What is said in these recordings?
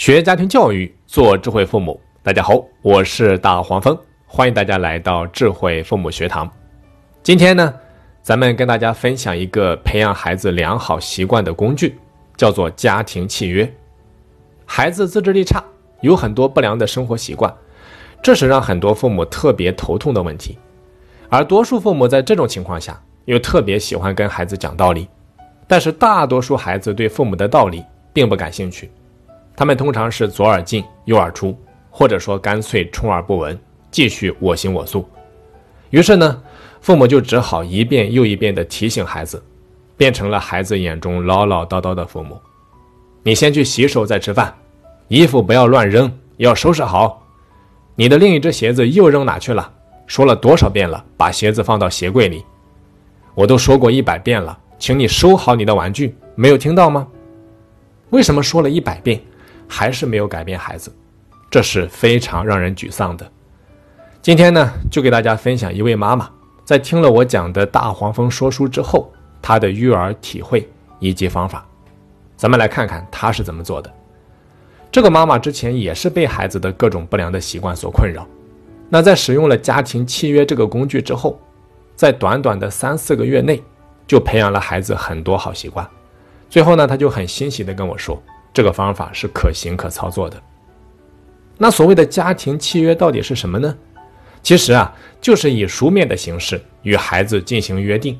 学家庭教育，做智慧父母。大家好，我是大黄蜂，欢迎大家来到智慧父母学堂。今天呢，咱们跟大家分享一个培养孩子良好习惯的工具，叫做家庭契约。孩子自制力差，有很多不良的生活习惯，这是让很多父母特别头痛的问题。而多数父母在这种情况下，又特别喜欢跟孩子讲道理，但是大多数孩子对父母的道理并不感兴趣。他们通常是左耳进右耳出，或者说干脆充耳不闻，继续我行我素。于是呢，父母就只好一遍又一遍地提醒孩子，变成了孩子眼中唠唠叨叨的父母。你先去洗手再吃饭，衣服不要乱扔，要收拾好。你的另一只鞋子又扔哪去了？说了多少遍了，把鞋子放到鞋柜里。我都说过一百遍了，请你收好你的玩具，没有听到吗？为什么说了一百遍？还是没有改变孩子，这是非常让人沮丧的。今天呢，就给大家分享一位妈妈在听了我讲的大黄蜂说书之后，她的育儿体会以及方法。咱们来看看她是怎么做的。这个妈妈之前也是被孩子的各种不良的习惯所困扰，那在使用了家庭契约这个工具之后，在短短的三四个月内，就培养了孩子很多好习惯。最后呢，她就很欣喜地跟我说。这个方法是可行可操作的。那所谓的家庭契约到底是什么呢？其实啊，就是以书面的形式与孩子进行约定，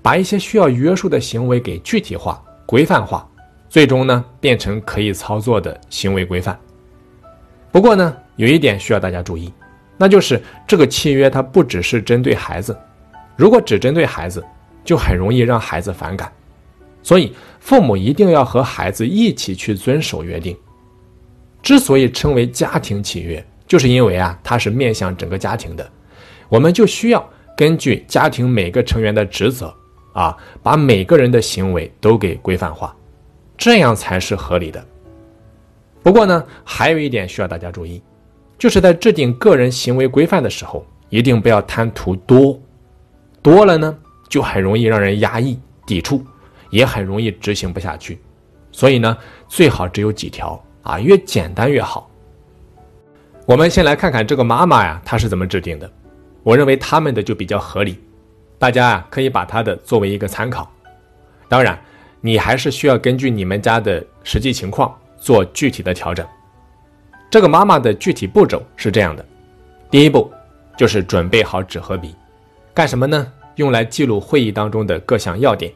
把一些需要约束的行为给具体化、规范化，最终呢变成可以操作的行为规范。不过呢，有一点需要大家注意，那就是这个契约它不只是针对孩子，如果只针对孩子，就很容易让孩子反感。所以，父母一定要和孩子一起去遵守约定。之所以称为家庭契约，就是因为啊，它是面向整个家庭的，我们就需要根据家庭每个成员的职责啊，把每个人的行为都给规范化，这样才是合理的。不过呢，还有一点需要大家注意，就是在制定个人行为规范的时候，一定不要贪图多，多了呢，就很容易让人压抑、抵触。也很容易执行不下去，所以呢，最好只有几条啊，越简单越好。我们先来看看这个妈妈呀，她是怎么制定的。我认为他们的就比较合理，大家啊可以把她的作为一个参考。当然，你还是需要根据你们家的实际情况做具体的调整。这个妈妈的具体步骤是这样的：第一步就是准备好纸和笔，干什么呢？用来记录会议当中的各项要点。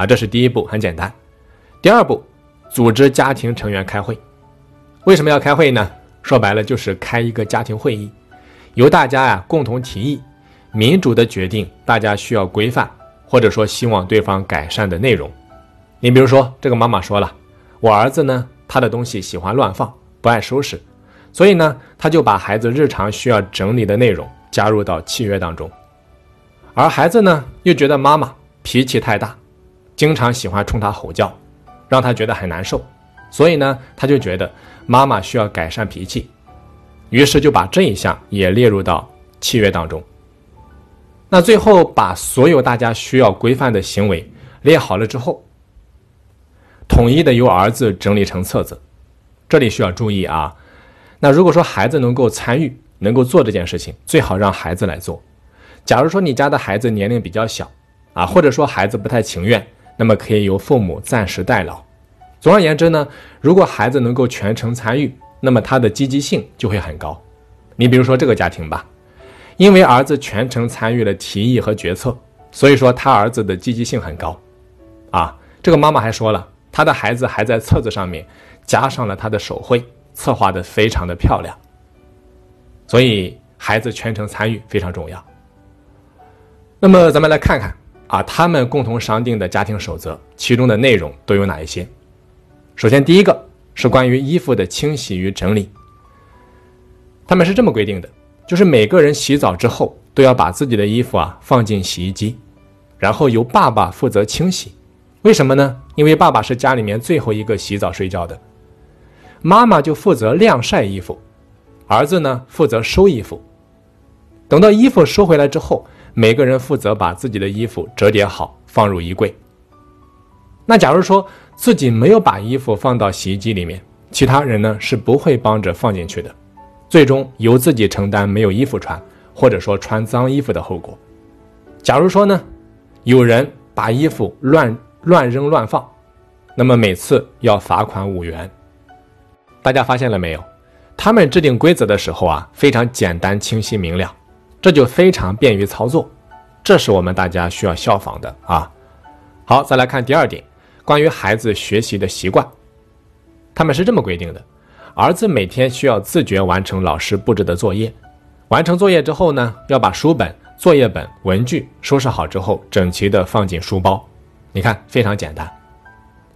啊，这是第一步，很简单。第二步，组织家庭成员开会。为什么要开会呢？说白了就是开一个家庭会议，由大家呀共同提议，民主的决定大家需要规范或者说希望对方改善的内容。你比如说，这个妈妈说了，我儿子呢，他的东西喜欢乱放，不爱收拾，所以呢，他就把孩子日常需要整理的内容加入到契约当中。而孩子呢，又觉得妈妈脾气太大。经常喜欢冲他吼叫，让他觉得很难受，所以呢，他就觉得妈妈需要改善脾气，于是就把这一项也列入到契约当中。那最后把所有大家需要规范的行为列好了之后，统一的由儿子整理成册子。这里需要注意啊，那如果说孩子能够参与，能够做这件事情，最好让孩子来做。假如说你家的孩子年龄比较小啊，或者说孩子不太情愿。那么可以由父母暂时代劳。总而言之呢，如果孩子能够全程参与，那么他的积极性就会很高。你比如说这个家庭吧，因为儿子全程参与了提议和决策，所以说他儿子的积极性很高。啊，这个妈妈还说了，他的孩子还在册子上面加上了他的手绘，策划的非常的漂亮。所以孩子全程参与非常重要。那么咱们来看看。啊，他们共同商定的家庭守则，其中的内容都有哪一些？首先，第一个是关于衣服的清洗与整理。他们是这么规定的，就是每个人洗澡之后都要把自己的衣服啊放进洗衣机，然后由爸爸负责清洗。为什么呢？因为爸爸是家里面最后一个洗澡睡觉的，妈妈就负责晾晒衣服，儿子呢负责收衣服。等到衣服收回来之后。每个人负责把自己的衣服折叠好，放入衣柜。那假如说自己没有把衣服放到洗衣机里面，其他人呢是不会帮着放进去的，最终由自己承担没有衣服穿，或者说穿脏衣服的后果。假如说呢，有人把衣服乱乱扔乱放，那么每次要罚款五元。大家发现了没有？他们制定规则的时候啊，非常简单、清晰、明了，这就非常便于操作。这是我们大家需要效仿的啊。好，再来看第二点，关于孩子学习的习惯，他们是这么规定的：儿子每天需要自觉完成老师布置的作业，完成作业之后呢，要把书本、作业本、文具收拾好之后，整齐的放进书包。你看，非常简单。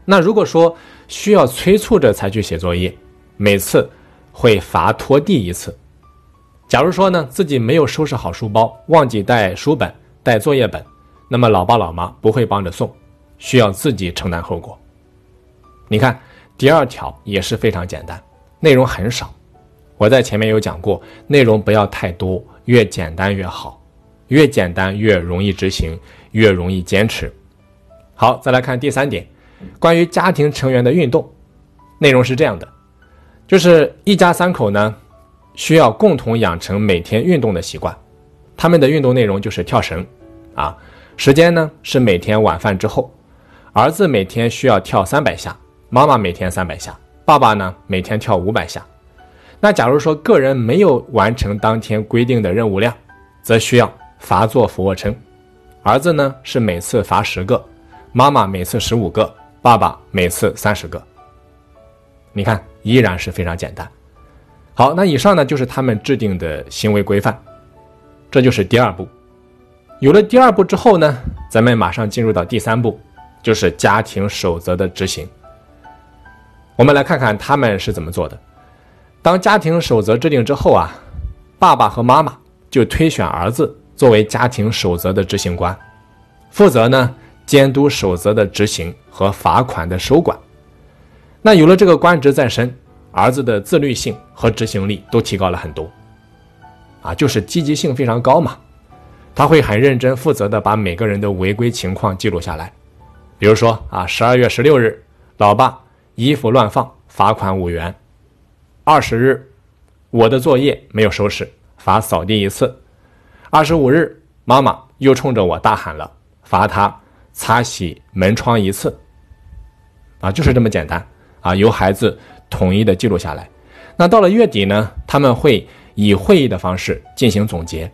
那如果说需要催促着才去写作业，每次会罚拖地一次。假如说呢，自己没有收拾好书包，忘记带书本、带作业本，那么老爸老妈不会帮着送，需要自己承担后果。你看第二条也是非常简单，内容很少。我在前面有讲过，内容不要太多，越简单越好，越简单越容易执行，越容易坚持。好，再来看第三点，关于家庭成员的运动，内容是这样的。就是一家三口呢，需要共同养成每天运动的习惯。他们的运动内容就是跳绳，啊，时间呢是每天晚饭之后。儿子每天需要跳三百下，妈妈每天三百下，爸爸呢每天跳五百下。那假如说个人没有完成当天规定的任务量，则需要罚做俯卧撑。儿子呢是每次罚十个，妈妈每次十五个，爸爸每次三十个。你看。依然是非常简单。好，那以上呢就是他们制定的行为规范，这就是第二步。有了第二步之后呢，咱们马上进入到第三步，就是家庭守则的执行。我们来看看他们是怎么做的。当家庭守则制定之后啊，爸爸和妈妈就推选儿子作为家庭守则的执行官，负责呢监督守则的执行和罚款的收管。那有了这个官职在身，儿子的自律性和执行力都提高了很多，啊，就是积极性非常高嘛。他会很认真负责的把每个人的违规情况记录下来。比如说啊，十二月十六日，老爸衣服乱放，罚款五元；二十日，我的作业没有收拾，罚扫地一次；二十五日，妈妈又冲着我大喊了，罚他擦洗门窗一次。啊，就是这么简单。啊，由孩子统一的记录下来。那到了月底呢，他们会以会议的方式进行总结，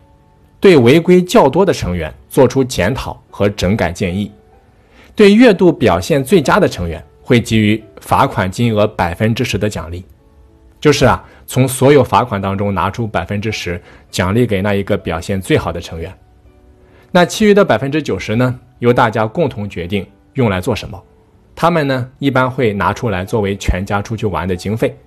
对违规较多的成员做出检讨和整改建议。对月度表现最佳的成员，会给予罚款金额百分之十的奖励，就是啊，从所有罚款当中拿出百分之十奖励给那一个表现最好的成员。那其余的百分之九十呢，由大家共同决定用来做什么。他们呢，一般会拿出来作为全家出去玩的经费。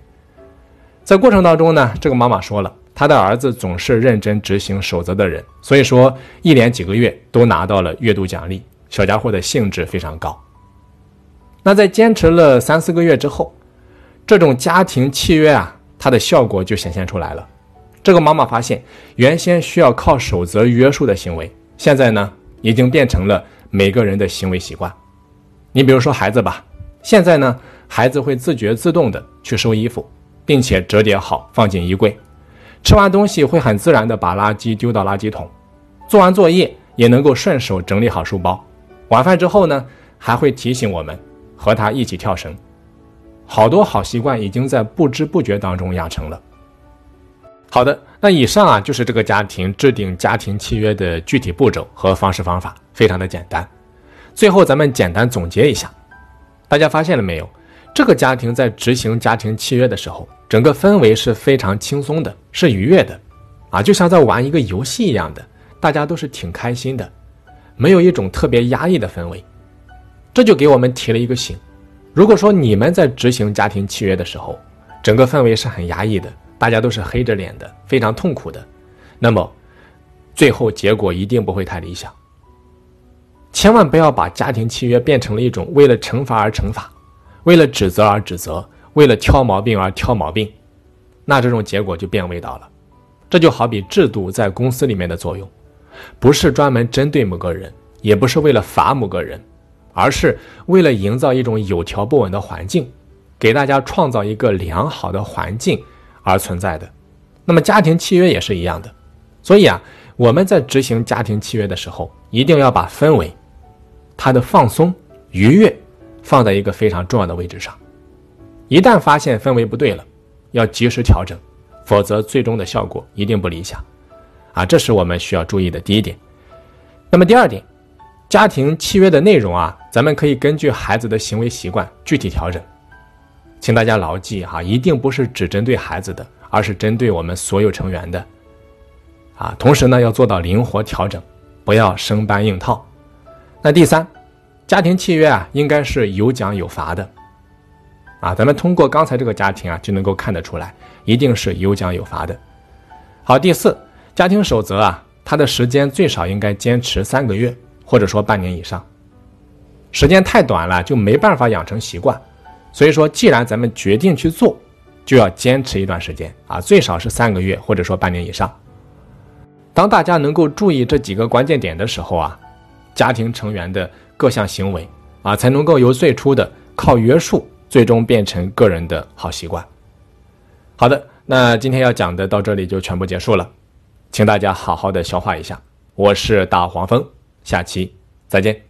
在过程当中呢，这个妈妈说了，她的儿子总是认真执行守则的人，所以说一连几个月都拿到了月度奖励，小家伙的兴致非常高。那在坚持了三四个月之后，这种家庭契约啊，它的效果就显现出来了。这个妈妈发现，原先需要靠守则约束的行为，现在呢，已经变成了每个人的行为习惯。你比如说孩子吧，现在呢，孩子会自觉自动的去收衣服，并且折叠好放进衣柜，吃完东西会很自然的把垃圾丢到垃圾桶，做完作业也能够顺手整理好书包，晚饭之后呢，还会提醒我们和他一起跳绳，好多好习惯已经在不知不觉当中养成了。好的，那以上啊就是这个家庭制定家庭契约的具体步骤和方式方法，非常的简单。最后，咱们简单总结一下，大家发现了没有？这个家庭在执行家庭契约的时候，整个氛围是非常轻松的，是愉悦的，啊，就像在玩一个游戏一样的，大家都是挺开心的，没有一种特别压抑的氛围。这就给我们提了一个醒：如果说你们在执行家庭契约的时候，整个氛围是很压抑的，大家都是黑着脸的，非常痛苦的，那么最后结果一定不会太理想。千万不要把家庭契约变成了一种为了惩罚而惩罚，为了指责而指责，为了挑毛病而挑毛病，那这种结果就变味道了。这就好比制度在公司里面的作用，不是专门针对某个人，也不是为了罚某个人，而是为了营造一种有条不紊的环境，给大家创造一个良好的环境而存在的。那么家庭契约也是一样的，所以啊，我们在执行家庭契约的时候，一定要把氛围、他的放松、愉悦放在一个非常重要的位置上。一旦发现氛围不对了，要及时调整，否则最终的效果一定不理想。啊，这是我们需要注意的第一点。那么第二点，家庭契约的内容啊，咱们可以根据孩子的行为习惯具体调整。请大家牢记哈，一定不是只针对孩子的，而是针对我们所有成员的。啊，同时呢，要做到灵活调整，不要生搬硬套。那第三，家庭契约啊，应该是有奖有罚的。啊，咱们通过刚才这个家庭啊，就能够看得出来，一定是有奖有罚的。好，第四，家庭守则啊，它的时间最少应该坚持三个月，或者说半年以上。时间太短了，就没办法养成习惯。所以说，既然咱们决定去做，就要坚持一段时间啊，最少是三个月，或者说半年以上。当大家能够注意这几个关键点的时候啊，家庭成员的各项行为啊，才能够由最初的靠约束，最终变成个人的好习惯。好的，那今天要讲的到这里就全部结束了，请大家好好的消化一下。我是大黄蜂，下期再见。